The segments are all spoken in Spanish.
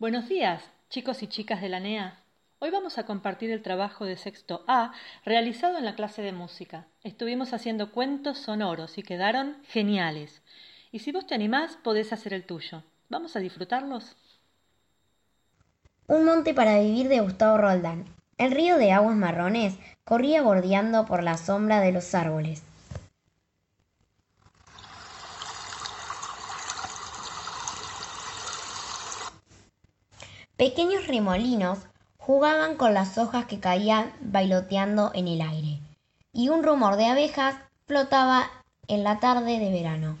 Buenos días, chicos y chicas de la NEA. Hoy vamos a compartir el trabajo de sexto A realizado en la clase de música. Estuvimos haciendo cuentos sonoros y quedaron geniales. Y si vos te animás, podés hacer el tuyo. ¿Vamos a disfrutarlos? Un monte para vivir de Gustavo Roldán. El río de aguas marrones corría bordeando por la sombra de los árboles. Pequeños remolinos jugaban con las hojas que caían bailoteando en el aire, y un rumor de abejas flotaba en la tarde de verano.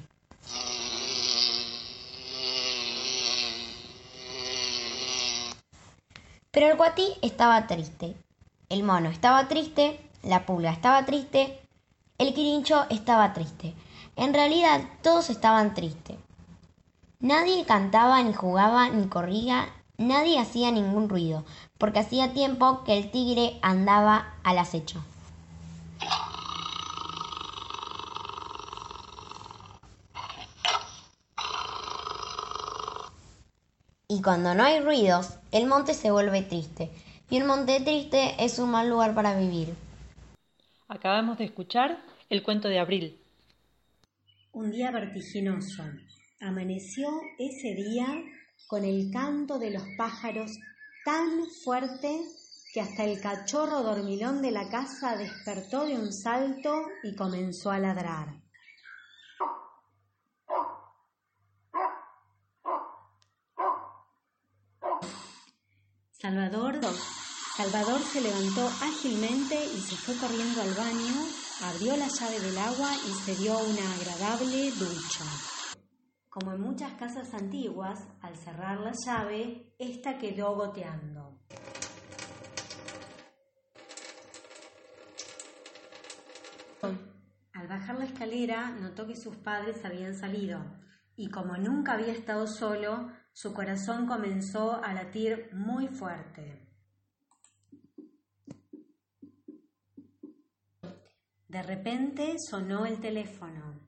Pero el guatí estaba triste, el mono estaba triste, la pulga estaba triste, el quirincho estaba triste. En realidad todos estaban tristes. Nadie cantaba, ni jugaba, ni corría, Nadie hacía ningún ruido, porque hacía tiempo que el tigre andaba al acecho. Y cuando no hay ruidos, el monte se vuelve triste. Y un monte triste es un mal lugar para vivir. Acabamos de escuchar el cuento de Abril. Un día vertiginoso. Amaneció ese día con el canto de los pájaros tan fuerte que hasta el cachorro dormilón de la casa despertó de un salto y comenzó a ladrar. Salvador, Salvador se levantó ágilmente y se fue corriendo al baño, abrió la llave del agua y se dio una agradable ducha. Como en muchas casas antiguas, al cerrar la llave, ésta quedó goteando. Al bajar la escalera, notó que sus padres habían salido, y como nunca había estado solo, su corazón comenzó a latir muy fuerte. De repente sonó el teléfono.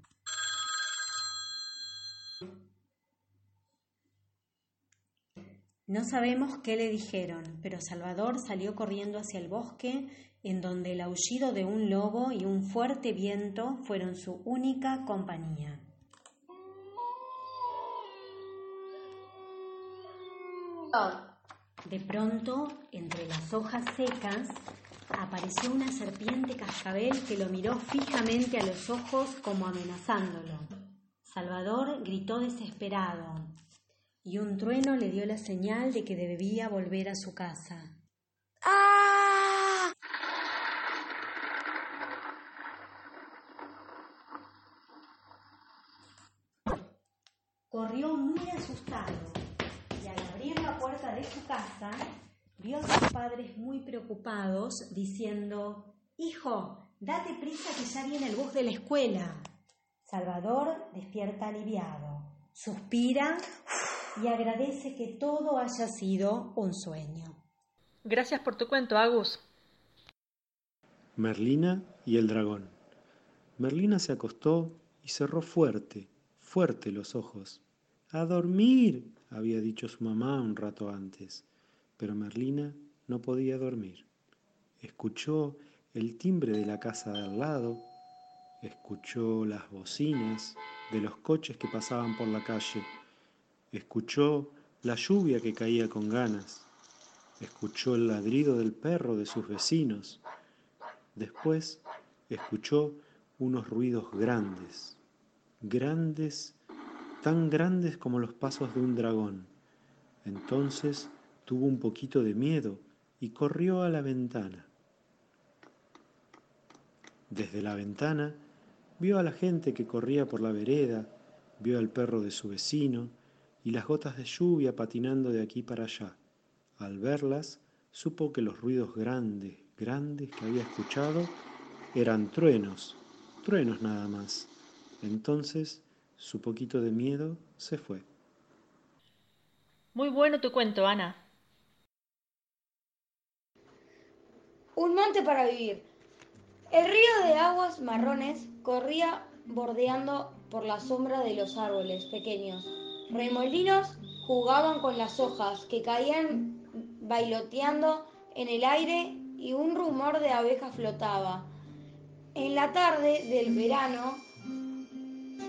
No sabemos qué le dijeron, pero Salvador salió corriendo hacia el bosque, en donde el aullido de un lobo y un fuerte viento fueron su única compañía. De pronto, entre las hojas secas, apareció una serpiente cascabel que lo miró fijamente a los ojos como amenazándolo. Salvador gritó desesperado y un trueno le dio la señal de que debía volver a su casa. ¡Ah! Corrió muy asustado y al abrir la puerta de su casa vio a sus padres muy preocupados diciendo, Hijo, date prisa que ya viene el bus de la escuela. Salvador despierta aliviado, suspira y agradece que todo haya sido un sueño. Gracias por tu cuento, Agus. Merlina y el dragón. Merlina se acostó y cerró fuerte, fuerte los ojos. A dormir, había dicho su mamá un rato antes, pero Merlina no podía dormir. Escuchó el timbre de la casa de al lado, escuchó las bocinas de los coches que pasaban por la calle Escuchó la lluvia que caía con ganas. Escuchó el ladrido del perro de sus vecinos. Después escuchó unos ruidos grandes, grandes, tan grandes como los pasos de un dragón. Entonces tuvo un poquito de miedo y corrió a la ventana. Desde la ventana vio a la gente que corría por la vereda, vio al perro de su vecino, y las gotas de lluvia patinando de aquí para allá. Al verlas, supo que los ruidos grandes, grandes que había escuchado eran truenos, truenos nada más. Entonces su poquito de miedo se fue. Muy bueno tu cuento, Ana. Un monte para vivir. El río de aguas marrones corría bordeando por la sombra de los árboles pequeños Remolinos jugaban con las hojas que caían bailoteando en el aire y un rumor de abejas flotaba. En la tarde del verano,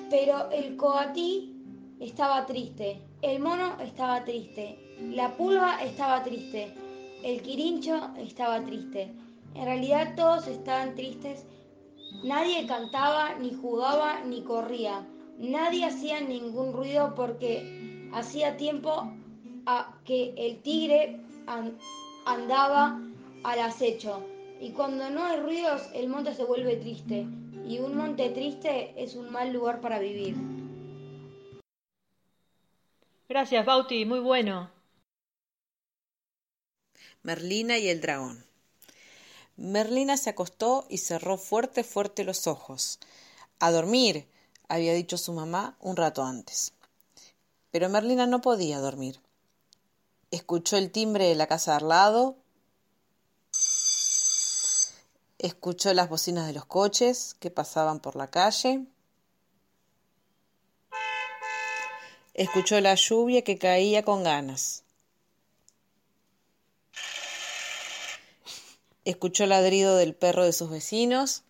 pero el coatí estaba triste, el mono estaba triste, la pulga estaba triste, el quirincho estaba triste. En realidad todos estaban tristes. Nadie cantaba, ni jugaba, ni corría. Nadie hacía ningún ruido porque hacía tiempo a que el tigre andaba al acecho. Y cuando no hay ruidos, el monte se vuelve triste. Y un monte triste es un mal lugar para vivir. Gracias, Bauti, muy bueno. Merlina y el dragón. Merlina se acostó y cerró fuerte, fuerte los ojos. A dormir, había dicho su mamá un rato antes. Pero Merlina no podía dormir. Escuchó el timbre de la casa de al lado, escuchó las bocinas de los coches que pasaban por la calle, escuchó la lluvia que caía con ganas. Escuchó el ladrido del perro de sus vecinos.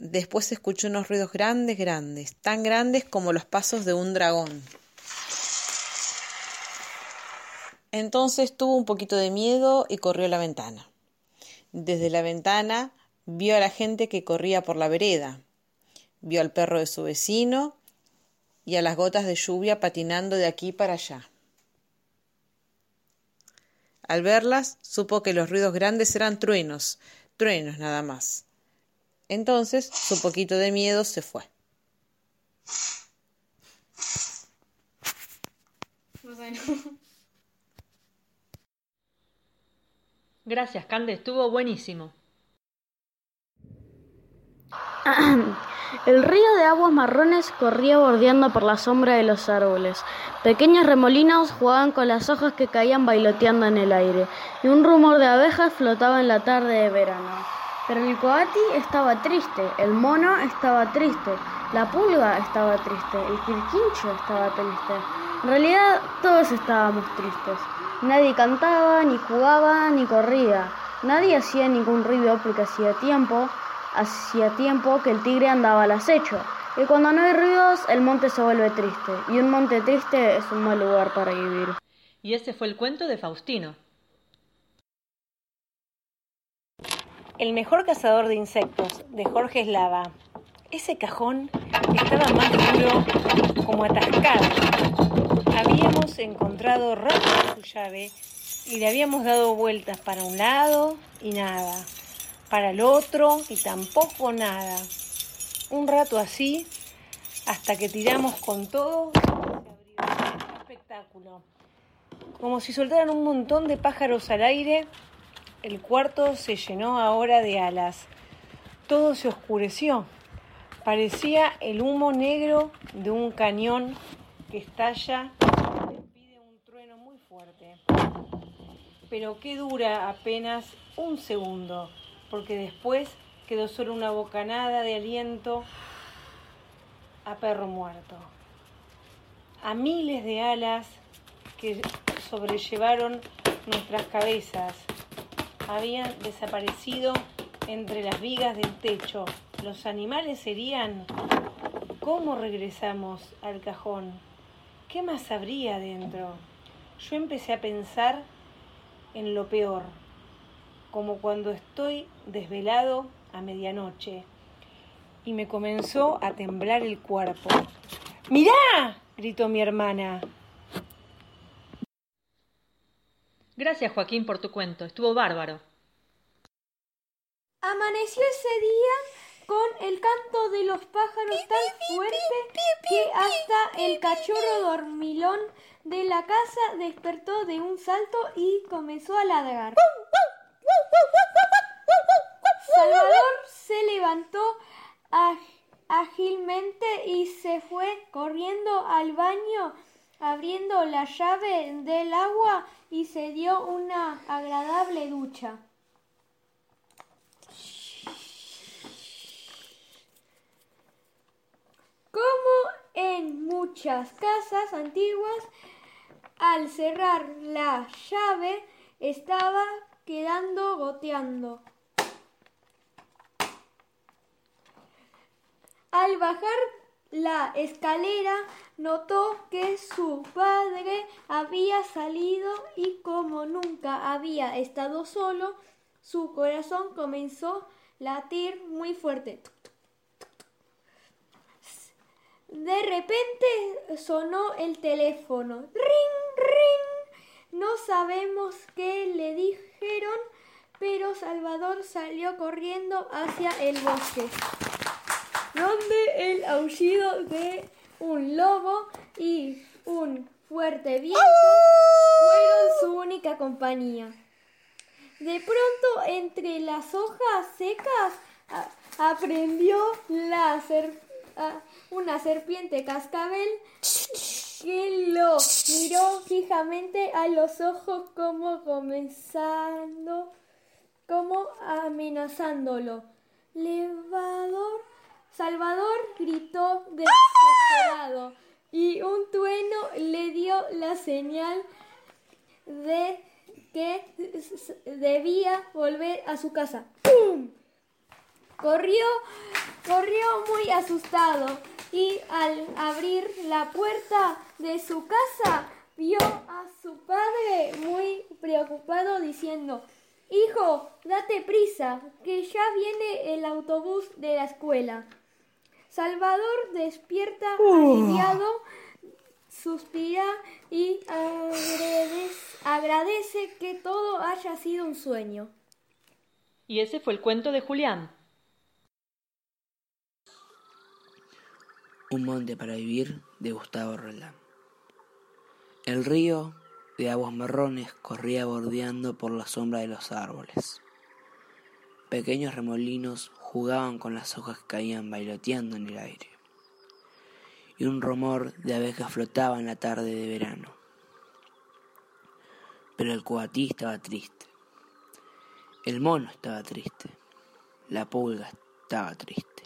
Después escuchó unos ruidos grandes, grandes, tan grandes como los pasos de un dragón. Entonces tuvo un poquito de miedo y corrió a la ventana. Desde la ventana vio a la gente que corría por la vereda, vio al perro de su vecino y a las gotas de lluvia patinando de aquí para allá. Al verlas, supo que los ruidos grandes eran truenos, truenos nada más. Entonces su poquito de miedo se fue. Gracias, Cande, estuvo buenísimo. El río de aguas marrones corría bordeando por la sombra de los árboles. Pequeños remolinos jugaban con las hojas que caían bailoteando en el aire, y un rumor de abejas flotaba en la tarde de verano. Pero el coati estaba triste, el mono estaba triste, la pulga estaba triste, el quirquincho estaba triste. En realidad todos estábamos tristes. Nadie cantaba, ni jugaba, ni corría. Nadie hacía ningún ruido porque hacía tiempo Hacía tiempo que el tigre andaba al acecho, y cuando no hay ruidos el monte se vuelve triste, y un monte triste es un mal lugar para vivir. Y ese fue el cuento de Faustino. El mejor cazador de insectos, de Jorge Eslava. Ese cajón estaba más duro como atascado. Habíamos encontrado rápido su llave y le habíamos dado vueltas para un lado y nada para el otro y tampoco nada. Un rato así, hasta que tiramos con todo, se abrió espectáculo. Como si soltaran un montón de pájaros al aire, el cuarto se llenó ahora de alas. Todo se oscureció. Parecía el humo negro de un cañón que estalla y un trueno muy fuerte. Pero que dura apenas un segundo porque después quedó solo una bocanada de aliento a perro muerto, a miles de alas que sobrellevaron nuestras cabezas, habían desaparecido entre las vigas del techo. Los animales serían... ¿Cómo regresamos al cajón? ¿Qué más habría dentro? Yo empecé a pensar en lo peor como cuando estoy desvelado a medianoche. Y me comenzó a temblar el cuerpo. ¡Mirá! gritó mi hermana. Gracias, Joaquín, por tu cuento. Estuvo bárbaro. Amaneció ese día con el canto de los pájaros tan fuerte que hasta el cachorro dormilón de la casa despertó de un salto y comenzó a ladrar. Salvador se levantó ágilmente y se fue corriendo al baño, abriendo la llave del agua y se dio una agradable ducha. ¿Cómo En muchas casas antiguas, al cerrar la llave, estaba quedando goteando. Al bajar la escalera notó que su padre había salido y como nunca había estado solo, su corazón comenzó a latir muy fuerte. De repente sonó el teléfono. ¡Ring, ring! No sabemos qué le dijeron, pero Salvador salió corriendo hacia el bosque, donde el aullido de un lobo y un fuerte viento fueron su única compañía. De pronto, entre las hojas secas, aprendió la una serpiente cascabel que lo miró fijamente a los ojos como comenzando, como amenazándolo. Levador, Salvador gritó desesperado y un trueno le dio la señal de que debía volver a su casa. ¡Pum! Corrió, corrió muy asustado y al abrir la puerta de su casa vio a su padre muy preocupado diciendo, Hijo, date prisa, que ya viene el autobús de la escuela. Salvador despierta aliviado, suspira y agradece que todo haya sido un sueño. Y ese fue el cuento de Julián. Un monte para vivir de Gustavo Roldán. El río de aguas marrones corría bordeando por la sombra de los árboles. Pequeños remolinos jugaban con las hojas que caían bailoteando en el aire. Y un rumor de abejas flotaba en la tarde de verano. Pero el cuatí estaba triste. El mono estaba triste. La pulga estaba triste.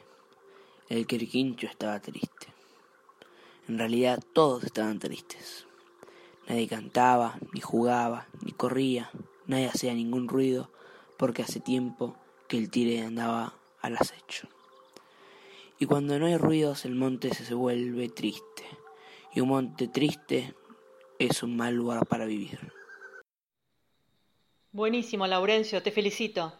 El quirquincho estaba triste. En realidad todos estaban tristes. Nadie cantaba, ni jugaba, ni corría, nadie hacía ningún ruido, porque hace tiempo que el tire andaba al acecho. Y cuando no hay ruidos el monte se vuelve triste, y un monte triste es un mal lugar para vivir. Buenísimo, Laurencio, te felicito.